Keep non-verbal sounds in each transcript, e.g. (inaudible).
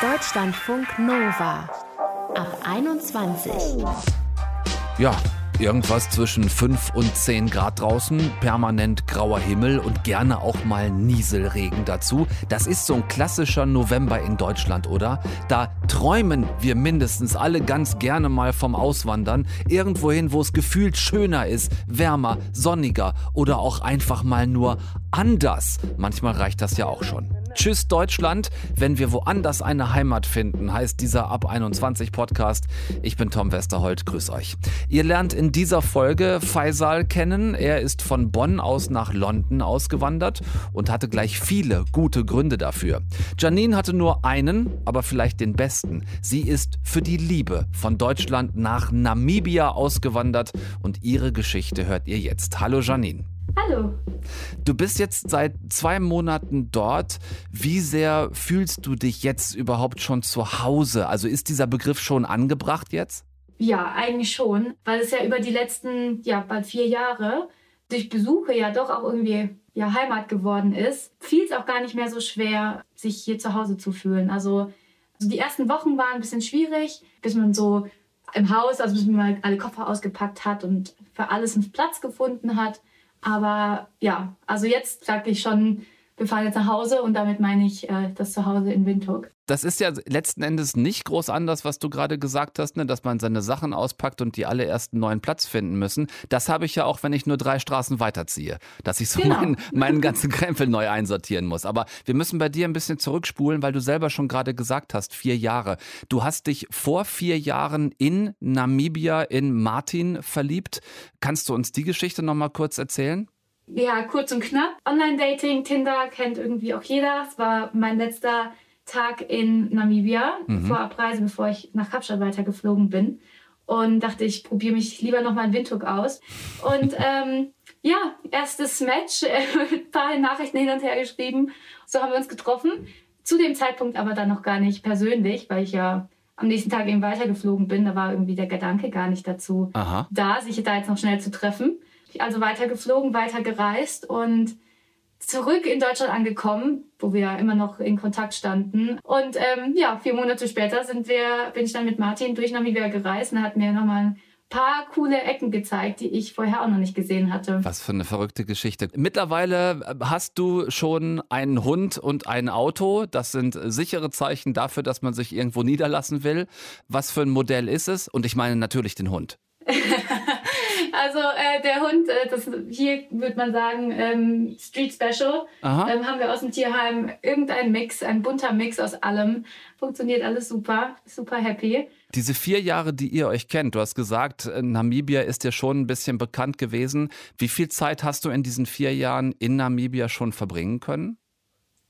Deutschlandfunk Nova ab 21. Ja, irgendwas zwischen 5 und 10 Grad draußen, permanent grauer Himmel und gerne auch mal Nieselregen dazu. Das ist so ein klassischer November in Deutschland, oder? Da träumen wir mindestens alle ganz gerne mal vom Auswandern. Irgendwohin, wo es gefühlt schöner ist, wärmer, sonniger oder auch einfach mal nur anders. Manchmal reicht das ja auch schon. Tschüss Deutschland, wenn wir woanders eine Heimat finden, heißt dieser Ab 21 Podcast. Ich bin Tom Westerholt, grüß euch. Ihr lernt in dieser Folge Faisal kennen. Er ist von Bonn aus nach London ausgewandert und hatte gleich viele gute Gründe dafür. Janine hatte nur einen, aber vielleicht den besten. Sie ist für die Liebe von Deutschland nach Namibia ausgewandert und ihre Geschichte hört ihr jetzt. Hallo Janine. Hallo. Du bist jetzt seit zwei Monaten dort. Wie sehr fühlst du dich jetzt überhaupt schon zu Hause? Also ist dieser Begriff schon angebracht jetzt? Ja, eigentlich schon, weil es ja über die letzten, ja, bald vier Jahre durch Besuche ja doch auch irgendwie ja, Heimat geworden ist, fiel es auch gar nicht mehr so schwer, sich hier zu Hause zu fühlen. Also, also die ersten Wochen waren ein bisschen schwierig, bis man so im Haus, also bis man mal alle Koffer ausgepackt hat und für alles einen Platz gefunden hat. Aber ja, also jetzt sage ich schon, wir fahren jetzt nach Hause und damit meine ich äh, das Zuhause in Windhoek. Das ist ja letzten Endes nicht groß anders, was du gerade gesagt hast, ne? dass man seine Sachen auspackt und die alle erst einen neuen Platz finden müssen. Das habe ich ja auch, wenn ich nur drei Straßen weiterziehe, dass ich so genau. meinen, (laughs) meinen ganzen Krempel neu einsortieren muss. Aber wir müssen bei dir ein bisschen zurückspulen, weil du selber schon gerade gesagt hast, vier Jahre. Du hast dich vor vier Jahren in Namibia in Martin verliebt. Kannst du uns die Geschichte noch mal kurz erzählen? Ja, kurz und knapp. Online-Dating, Tinder kennt irgendwie auch jeder. Es war mein letzter Tag in Namibia mhm. vor Abreise, bevor ich nach Kapstadt weitergeflogen bin. Und dachte, ich probiere mich lieber nochmal in Windhoek aus. Und (laughs) ähm, ja, erstes Match, äh, ein (laughs) paar Nachrichten hin und her geschrieben. So haben wir uns getroffen. Zu dem Zeitpunkt aber dann noch gar nicht persönlich, weil ich ja am nächsten Tag eben weitergeflogen bin. Da war irgendwie der Gedanke gar nicht dazu Aha. da, sich da jetzt noch schnell zu treffen. Also weiter geflogen, weiter gereist und zurück in Deutschland angekommen, wo wir ja immer noch in Kontakt standen. Und ähm, ja, vier Monate später sind wir, bin ich dann mit Martin durch Namibia gereist und er hat mir nochmal ein paar coole Ecken gezeigt, die ich vorher auch noch nicht gesehen hatte. Was für eine verrückte Geschichte. Mittlerweile äh, hast du schon einen Hund und ein Auto. Das sind sichere Zeichen dafür, dass man sich irgendwo niederlassen will. Was für ein Modell ist es? Und ich meine natürlich den Hund. (laughs) Also äh, der Hund, äh, das hier würde man sagen ähm, Street Special, ähm, haben wir aus dem Tierheim irgendein Mix, ein bunter Mix aus allem. Funktioniert alles super, super happy. Diese vier Jahre, die ihr euch kennt, du hast gesagt, äh, Namibia ist dir schon ein bisschen bekannt gewesen. Wie viel Zeit hast du in diesen vier Jahren in Namibia schon verbringen können?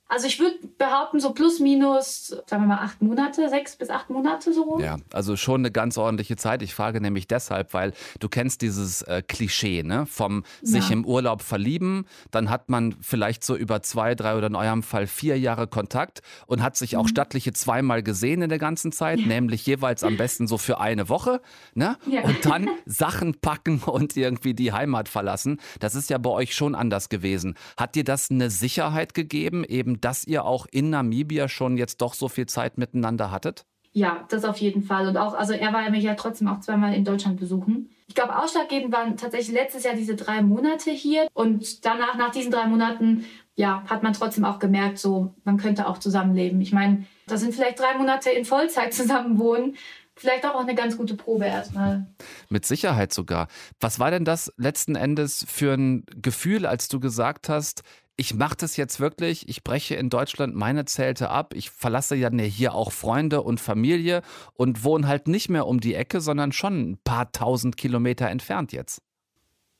Also ich würde behaupten, so plus minus, sagen wir mal, acht Monate, sechs bis acht Monate so rum. Ja, also schon eine ganz ordentliche Zeit. Ich frage nämlich deshalb, weil du kennst dieses äh, Klischee, ne? Vom sich ja. im Urlaub verlieben, dann hat man vielleicht so über zwei, drei oder in eurem Fall vier Jahre Kontakt und hat sich auch mhm. stattliche zweimal gesehen in der ganzen Zeit, ja. nämlich jeweils am besten so für eine Woche, ne? Ja. Und dann (laughs) Sachen packen und irgendwie die Heimat verlassen. Das ist ja bei euch schon anders gewesen. Hat dir das eine Sicherheit gegeben, eben dass ihr auch in Namibia schon jetzt doch so viel Zeit miteinander hattet? Ja, das auf jeden Fall. Und auch, also er war mich ja trotzdem auch zweimal in Deutschland besuchen. Ich glaube, ausschlaggebend waren tatsächlich letztes Jahr diese drei Monate hier. Und danach, nach diesen drei Monaten, ja, hat man trotzdem auch gemerkt, so, man könnte auch zusammenleben. Ich meine, da sind vielleicht drei Monate in Vollzeit zusammenwohnen vielleicht auch eine ganz gute Probe erstmal. Mit Sicherheit sogar. Was war denn das letzten Endes für ein Gefühl, als du gesagt hast, ich mache das jetzt wirklich, ich breche in Deutschland meine Zelte ab, ich verlasse ja hier auch Freunde und Familie und wohne halt nicht mehr um die Ecke, sondern schon ein paar tausend Kilometer entfernt jetzt.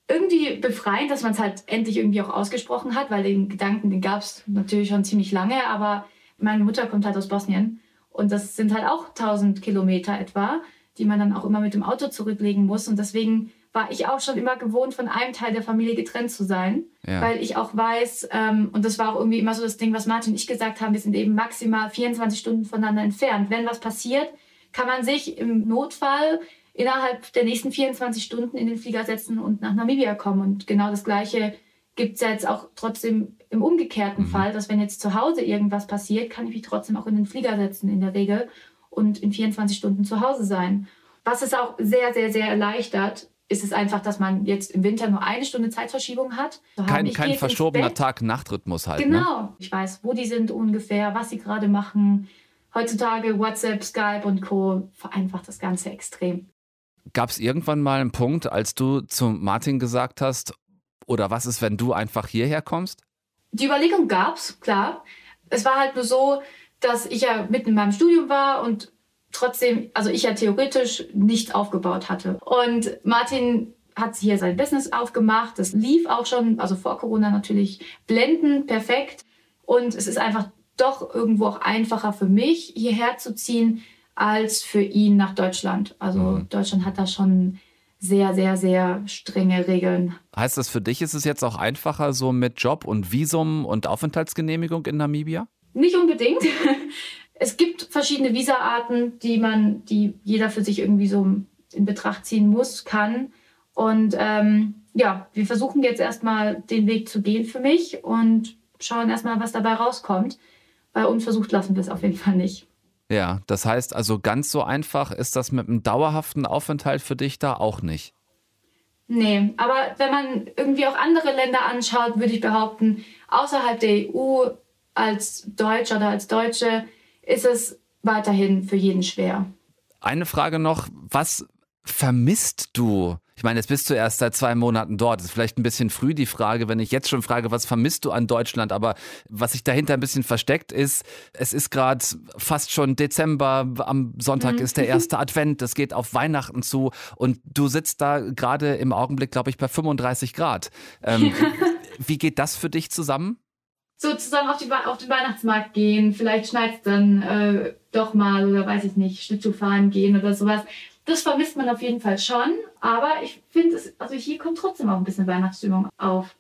Irgendwie befreiend, dass man es halt endlich irgendwie auch ausgesprochen hat, weil den Gedanken, den gab es natürlich schon ziemlich lange, aber meine Mutter kommt halt aus Bosnien und das sind halt auch tausend Kilometer etwa, die man dann auch immer mit dem Auto zurücklegen muss und deswegen war ich auch schon immer gewohnt, von einem Teil der Familie getrennt zu sein, ja. weil ich auch weiß, ähm, und das war auch irgendwie immer so das Ding, was Martin und ich gesagt haben, wir sind eben maximal 24 Stunden voneinander entfernt. Wenn was passiert, kann man sich im Notfall innerhalb der nächsten 24 Stunden in den Flieger setzen und nach Namibia kommen. Und genau das Gleiche gibt es ja jetzt auch trotzdem im umgekehrten mhm. Fall, dass wenn jetzt zu Hause irgendwas passiert, kann ich mich trotzdem auch in den Flieger setzen in der Regel und in 24 Stunden zu Hause sein. Was es auch sehr, sehr, sehr erleichtert, ist es einfach, dass man jetzt im Winter nur eine Stunde Zeitverschiebung hat. Kein, kein verschobener Tag-Nacht-Rhythmus halt. Ne? Genau. Ne? Ich weiß, wo die sind ungefähr, was sie gerade machen. Heutzutage WhatsApp, Skype und Co. vereinfacht das Ganze extrem. Gab es irgendwann mal einen Punkt, als du zu Martin gesagt hast, oder was ist, wenn du einfach hierher kommst? Die Überlegung gab es, klar. Es war halt nur so, dass ich ja mitten in meinem Studium war und trotzdem, also ich ja theoretisch nichts aufgebaut hatte. Und Martin hat hier sein Business aufgemacht. Das lief auch schon, also vor Corona natürlich blendend, perfekt. Und es ist einfach doch irgendwo auch einfacher für mich, hierher zu ziehen, als für ihn nach Deutschland. Also mhm. Deutschland hat da schon sehr, sehr, sehr strenge Regeln. Heißt das für dich, ist es jetzt auch einfacher so mit Job und Visum und Aufenthaltsgenehmigung in Namibia? Nicht unbedingt. (laughs) Es gibt verschiedene Visa-Arten, die man, die jeder für sich irgendwie so in Betracht ziehen muss, kann. Und ähm, ja, wir versuchen jetzt erstmal den Weg zu gehen für mich und schauen erstmal, was dabei rauskommt. Bei uns versucht lassen wir es auf jeden Fall nicht. Ja, das heißt also ganz so einfach ist das mit einem dauerhaften Aufenthalt für dich da auch nicht. Nee, aber wenn man irgendwie auch andere Länder anschaut, würde ich behaupten, außerhalb der EU als Deutscher oder als Deutsche ist es weiterhin für jeden schwer. Eine Frage noch, was vermisst du ich meine, jetzt bist du erst seit zwei Monaten dort. Das ist vielleicht ein bisschen früh die Frage, wenn ich jetzt schon frage, was vermisst du an Deutschland? Aber was sich dahinter ein bisschen versteckt ist, es ist gerade fast schon Dezember. Am Sonntag mhm. ist der erste Advent. Das geht auf Weihnachten zu. Und du sitzt da gerade im Augenblick, glaube ich, bei 35 Grad. Ähm, (laughs) wie geht das für dich zusammen? So zusammen auf, die, auf den Weihnachtsmarkt gehen, vielleicht schneit es dann äh, doch mal oder weiß ich nicht, Schlittschuh fahren gehen oder sowas. Das vermisst man auf jeden Fall schon, aber ich finde es, also hier kommt trotzdem auch ein bisschen Weihnachtsstimmung auf.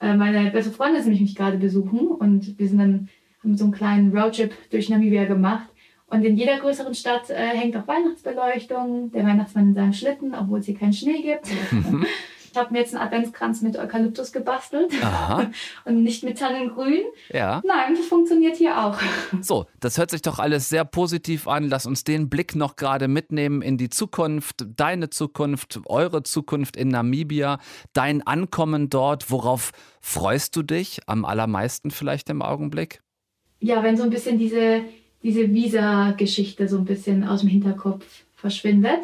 Äh, meine beste Freundin ist nämlich mich gerade besuchen und wir sind dann, haben so einen kleinen Roadtrip durch Namibia gemacht. Und in jeder größeren Stadt äh, hängt auch Weihnachtsbeleuchtung, der Weihnachtsmann in seinem Schlitten, obwohl es hier keinen Schnee gibt. (laughs) Ich habe mir jetzt einen Adventskranz mit Eukalyptus gebastelt Aha. (laughs) und nicht mit Tannengrün. Ja. Nein, das funktioniert hier auch. So, das hört sich doch alles sehr positiv an. Lass uns den Blick noch gerade mitnehmen in die Zukunft, deine Zukunft, eure Zukunft in Namibia, dein Ankommen dort. Worauf freust du dich am allermeisten vielleicht im Augenblick? Ja, wenn so ein bisschen diese, diese Visa-Geschichte so ein bisschen aus dem Hinterkopf verschwindet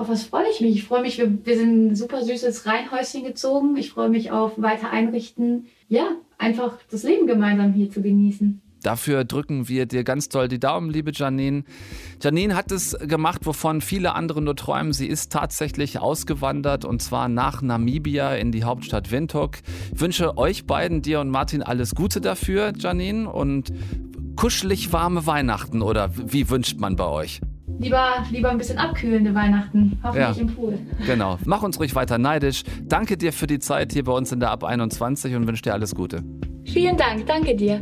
auf was freue ich mich? Ich freue mich, wir, wir sind ein super süßes Reihenhäuschen gezogen. Ich freue mich auf weiter einrichten. Ja, einfach das Leben gemeinsam hier zu genießen. Dafür drücken wir dir ganz toll die Daumen, liebe Janine. Janine hat es gemacht, wovon viele andere nur träumen. Sie ist tatsächlich ausgewandert und zwar nach Namibia in die Hauptstadt Windhoek. Ich wünsche euch beiden, dir und Martin, alles Gute dafür, Janine, und kuschelig warme Weihnachten oder wie wünscht man bei euch? Lieber, lieber ein bisschen abkühlende Weihnachten, hoffentlich ja, im Pool. Genau. Mach uns ruhig weiter neidisch. Danke dir für die Zeit hier bei uns in der Ab 21 und wünsche dir alles Gute. Vielen Dank, danke dir.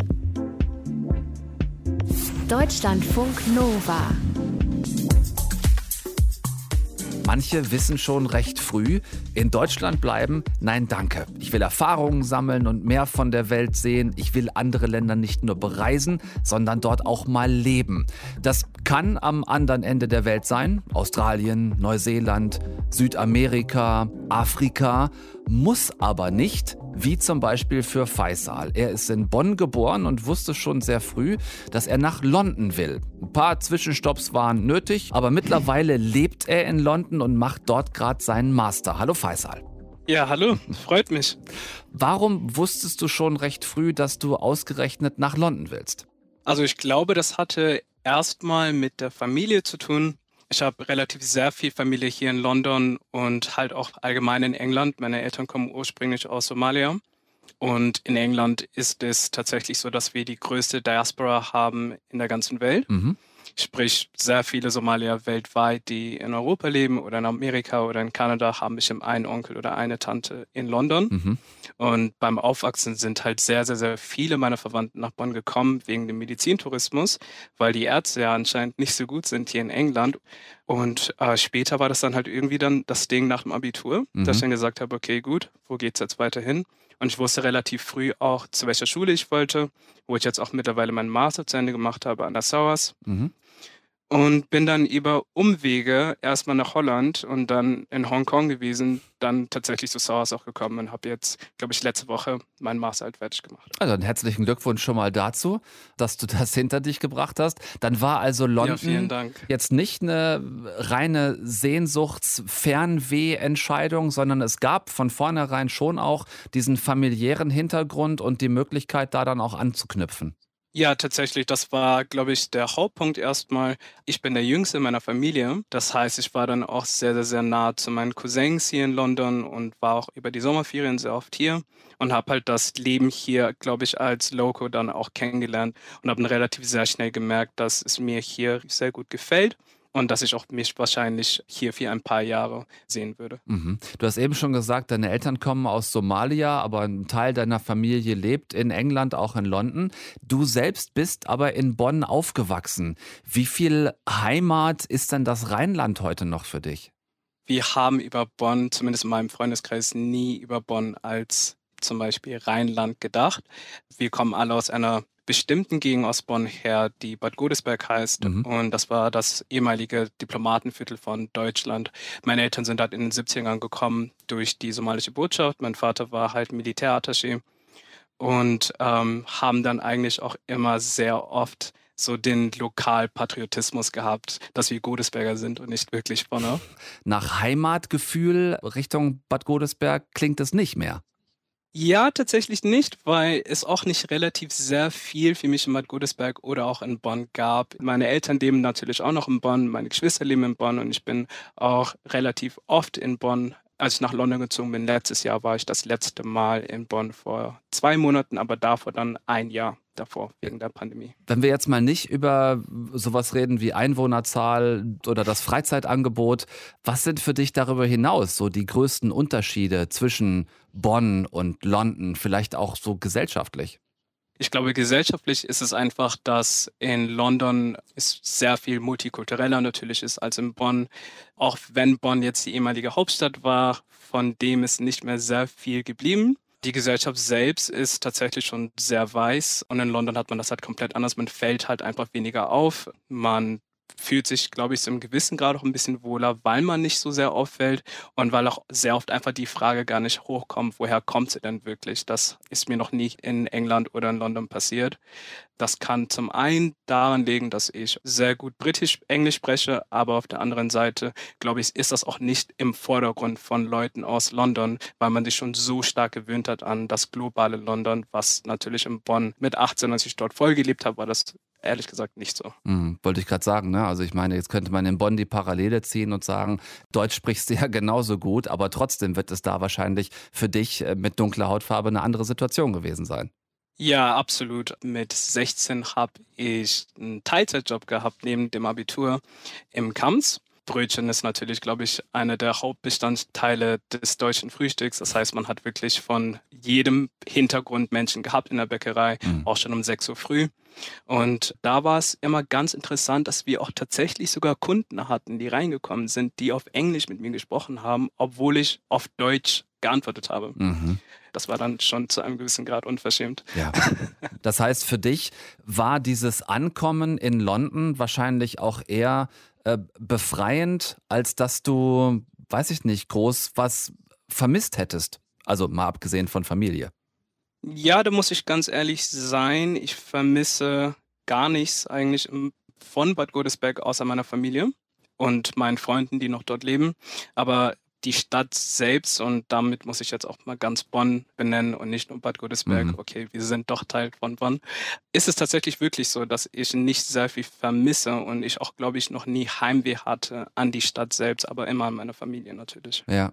Deutschlandfunk Nova. Manche wissen schon recht früh, in Deutschland bleiben, nein danke. Ich will Erfahrungen sammeln und mehr von der Welt sehen. Ich will andere Länder nicht nur bereisen, sondern dort auch mal leben. Das kann am anderen Ende der Welt sein. Australien, Neuseeland, Südamerika, Afrika. Muss aber nicht wie zum Beispiel für Faisal. Er ist in Bonn geboren und wusste schon sehr früh, dass er nach London will. Ein paar Zwischenstopps waren nötig, aber mittlerweile lebt er in London und macht dort gerade seinen Master. Hallo Faisal. Ja, hallo, freut mich. Warum wusstest du schon recht früh, dass du ausgerechnet nach London willst? Also ich glaube, das hatte erstmal mit der Familie zu tun. Ich habe relativ sehr viel Familie hier in London und halt auch allgemein in England. Meine Eltern kommen ursprünglich aus Somalia. Und in England ist es tatsächlich so, dass wir die größte Diaspora haben in der ganzen Welt. Mhm. Sprich, sehr viele Somalier weltweit, die in Europa leben oder in Amerika oder in Kanada, haben bestimmt einen Onkel oder eine Tante in London. Mhm. Und beim Aufwachsen sind halt sehr, sehr, sehr viele meiner Verwandten nach Bonn gekommen wegen dem Medizintourismus, weil die Ärzte ja anscheinend nicht so gut sind hier in England. Und äh, später war das dann halt irgendwie dann das Ding nach dem Abitur, mhm. dass ich dann gesagt habe, okay, gut, wo geht's jetzt weiter hin? Und ich wusste relativ früh auch, zu welcher Schule ich wollte, wo ich jetzt auch mittlerweile meinen Master zu Ende gemacht habe an der SOAS. Mhm und bin dann über Umwege erstmal nach Holland und dann in Hongkong gewesen, dann tatsächlich zu SARS auch gekommen und habe jetzt, glaube ich, letzte Woche meinen Master halt fertig gemacht. Also einen herzlichen Glückwunsch schon mal dazu, dass du das hinter dich gebracht hast. Dann war also London ja, jetzt nicht eine reine Sehnsuchts-Fernweh-Entscheidung, sondern es gab von vornherein schon auch diesen familiären Hintergrund und die Möglichkeit, da dann auch anzuknüpfen. Ja, tatsächlich, das war, glaube ich, der Hauptpunkt erstmal. Ich bin der Jüngste in meiner Familie. Das heißt, ich war dann auch sehr, sehr, sehr nah zu meinen Cousins hier in London und war auch über die Sommerferien sehr oft hier und habe halt das Leben hier, glaube ich, als Loco dann auch kennengelernt und habe relativ sehr schnell gemerkt, dass es mir hier sehr gut gefällt und dass ich auch mich wahrscheinlich hier für ein paar Jahre sehen würde. Mhm. Du hast eben schon gesagt, deine Eltern kommen aus Somalia, aber ein Teil deiner Familie lebt in England, auch in London. Du selbst bist aber in Bonn aufgewachsen. Wie viel Heimat ist denn das Rheinland heute noch für dich? Wir haben über Bonn, zumindest in meinem Freundeskreis, nie über Bonn als zum Beispiel Rheinland gedacht. Wir kommen alle aus einer bestimmten Gegend aus Bonn her, die Bad Godesberg heißt. Mhm. Und das war das ehemalige Diplomatenviertel von Deutschland. Meine Eltern sind dort in den 70ern gekommen durch die somalische Botschaft. Mein Vater war halt Militärattaché und ähm, haben dann eigentlich auch immer sehr oft so den Lokalpatriotismus gehabt, dass wir Godesberger sind und nicht wirklich Bonner. Nach Heimatgefühl Richtung Bad Godesberg klingt es nicht mehr. Ja, tatsächlich nicht, weil es auch nicht relativ sehr viel für mich in Bad Godesberg oder auch in Bonn gab. Meine Eltern leben natürlich auch noch in Bonn, meine Geschwister leben in Bonn und ich bin auch relativ oft in Bonn. Als ich nach London gezogen bin, letztes Jahr war ich das letzte Mal in Bonn vor zwei Monaten, aber davor dann ein Jahr davor wegen der Pandemie. Wenn wir jetzt mal nicht über sowas reden wie Einwohnerzahl oder das Freizeitangebot, was sind für dich darüber hinaus so die größten Unterschiede zwischen Bonn und London, vielleicht auch so gesellschaftlich? Ich glaube, gesellschaftlich ist es einfach, dass in London es sehr viel multikultureller natürlich ist als in Bonn. Auch wenn Bonn jetzt die ehemalige Hauptstadt war, von dem ist nicht mehr sehr viel geblieben. Die Gesellschaft selbst ist tatsächlich schon sehr weiß und in London hat man das halt komplett anders. Man fällt halt einfach weniger auf. Man fühlt sich, glaube ich, so im gewissen Grad auch ein bisschen wohler, weil man nicht so sehr auffällt und weil auch sehr oft einfach die Frage gar nicht hochkommt, woher kommt sie denn wirklich? Das ist mir noch nie in England oder in London passiert. Das kann zum einen daran liegen, dass ich sehr gut britisch-englisch spreche, aber auf der anderen Seite, glaube ich, ist das auch nicht im Vordergrund von Leuten aus London, weil man sich schon so stark gewöhnt hat an das globale London, was natürlich in Bonn mit 18, als ich dort voll gelebt habe, war das ehrlich gesagt nicht so. Mhm, wollte ich gerade sagen, ne? Also ich meine, jetzt könnte man in Bonn die Parallele ziehen und sagen, Deutsch sprichst du (laughs) ja genauso gut, aber trotzdem wird es da wahrscheinlich für dich äh, mit dunkler Hautfarbe eine andere Situation gewesen sein. Ja, absolut. Mit 16 habe ich einen Teilzeitjob gehabt neben dem Abitur im Kams. Brötchen ist natürlich, glaube ich, einer der Hauptbestandteile des deutschen Frühstücks. Das heißt, man hat wirklich von jedem Hintergrund Menschen gehabt in der Bäckerei, mhm. auch schon um 6 Uhr früh. Und da war es immer ganz interessant, dass wir auch tatsächlich sogar Kunden hatten, die reingekommen sind, die auf Englisch mit mir gesprochen haben, obwohl ich auf Deutsch geantwortet habe. Mhm. Das war dann schon zu einem gewissen Grad unverschämt. Ja. Das heißt, für dich war dieses Ankommen in London wahrscheinlich auch eher äh, befreiend, als dass du, weiß ich nicht, groß was vermisst hättest. Also mal abgesehen von Familie. Ja, da muss ich ganz ehrlich sein. Ich vermisse gar nichts eigentlich von Bad Godesberg außer meiner Familie und meinen Freunden, die noch dort leben. Aber die Stadt selbst, und damit muss ich jetzt auch mal ganz Bonn benennen und nicht nur Bad Godesberg, mhm. okay, wir sind doch Teil von Bonn, ist es tatsächlich wirklich so, dass ich nicht sehr viel vermisse und ich auch, glaube ich, noch nie Heimweh hatte an die Stadt selbst, aber immer an meine Familie natürlich. Ja.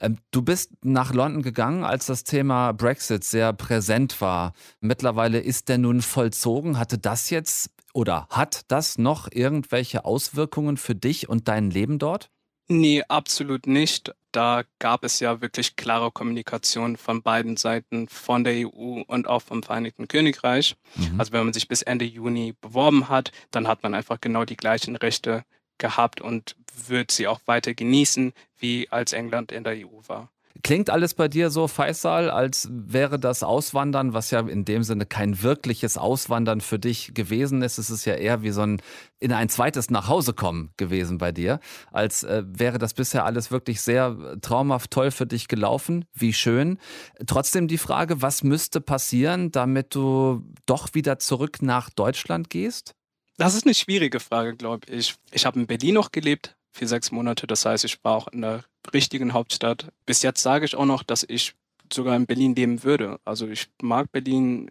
Ähm, du bist nach London gegangen, als das Thema Brexit sehr präsent war. Mittlerweile ist der nun vollzogen. Hatte das jetzt oder hat das noch irgendwelche Auswirkungen für dich und dein Leben dort? Nee, absolut nicht. Da gab es ja wirklich klare Kommunikation von beiden Seiten, von der EU und auch vom Vereinigten Königreich. Mhm. Also wenn man sich bis Ende Juni beworben hat, dann hat man einfach genau die gleichen Rechte gehabt und wird sie auch weiter genießen, wie als England in der EU war. Klingt alles bei dir so, Faisal, als wäre das Auswandern, was ja in dem Sinne kein wirkliches Auswandern für dich gewesen ist. Es ist ja eher wie so ein in ein zweites Nachhausekommen gewesen bei dir, als äh, wäre das bisher alles wirklich sehr traumhaft toll für dich gelaufen. Wie schön. Trotzdem die Frage, was müsste passieren, damit du doch wieder zurück nach Deutschland gehst? Das ist eine schwierige Frage, glaube ich. Ich habe in Berlin noch gelebt, für sechs Monate. Das heißt, ich war auch in der richtigen Hauptstadt. Bis jetzt sage ich auch noch, dass ich sogar in Berlin leben würde. Also ich mag Berlin.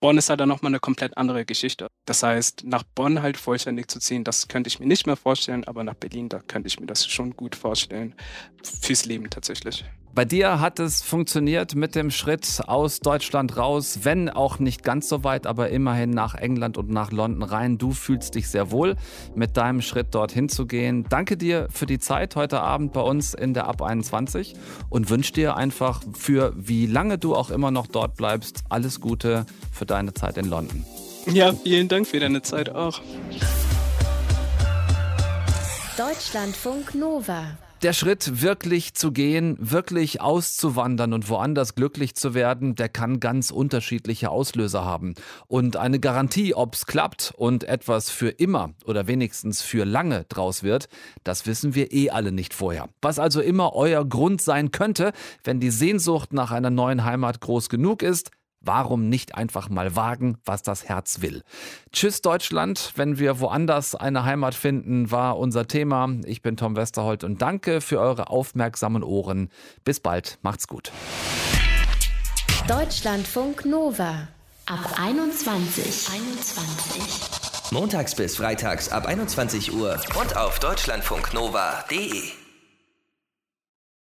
Bonn ist halt dann nochmal eine komplett andere Geschichte. Das heißt, nach Bonn halt vollständig zu ziehen, das könnte ich mir nicht mehr vorstellen, aber nach Berlin, da könnte ich mir das schon gut vorstellen. Fürs Leben tatsächlich. Bei dir hat es funktioniert mit dem Schritt aus Deutschland raus, wenn auch nicht ganz so weit, aber immerhin nach England und nach London rein. Du fühlst dich sehr wohl mit deinem Schritt dorthin zu gehen. Danke dir für die Zeit heute Abend bei uns in der Ab 21 und wünsche dir einfach für wie lange du auch immer noch dort bleibst, alles Gute für deine Zeit in London. Ja, vielen Dank für deine Zeit auch. Deutschlandfunk Nova der Schritt, wirklich zu gehen, wirklich auszuwandern und woanders glücklich zu werden, der kann ganz unterschiedliche Auslöser haben. Und eine Garantie, ob es klappt und etwas für immer oder wenigstens für lange draus wird, das wissen wir eh alle nicht vorher. Was also immer euer Grund sein könnte, wenn die Sehnsucht nach einer neuen Heimat groß genug ist, Warum nicht einfach mal wagen, was das Herz will? Tschüss Deutschland, wenn wir woanders eine Heimat finden, war unser Thema. Ich bin Tom Westerholt und danke für eure aufmerksamen Ohren. Bis bald, macht's gut. Deutschlandfunk Nova ab 21. 21. Montags bis freitags ab 21 Uhr und auf deutschlandfunknova.de.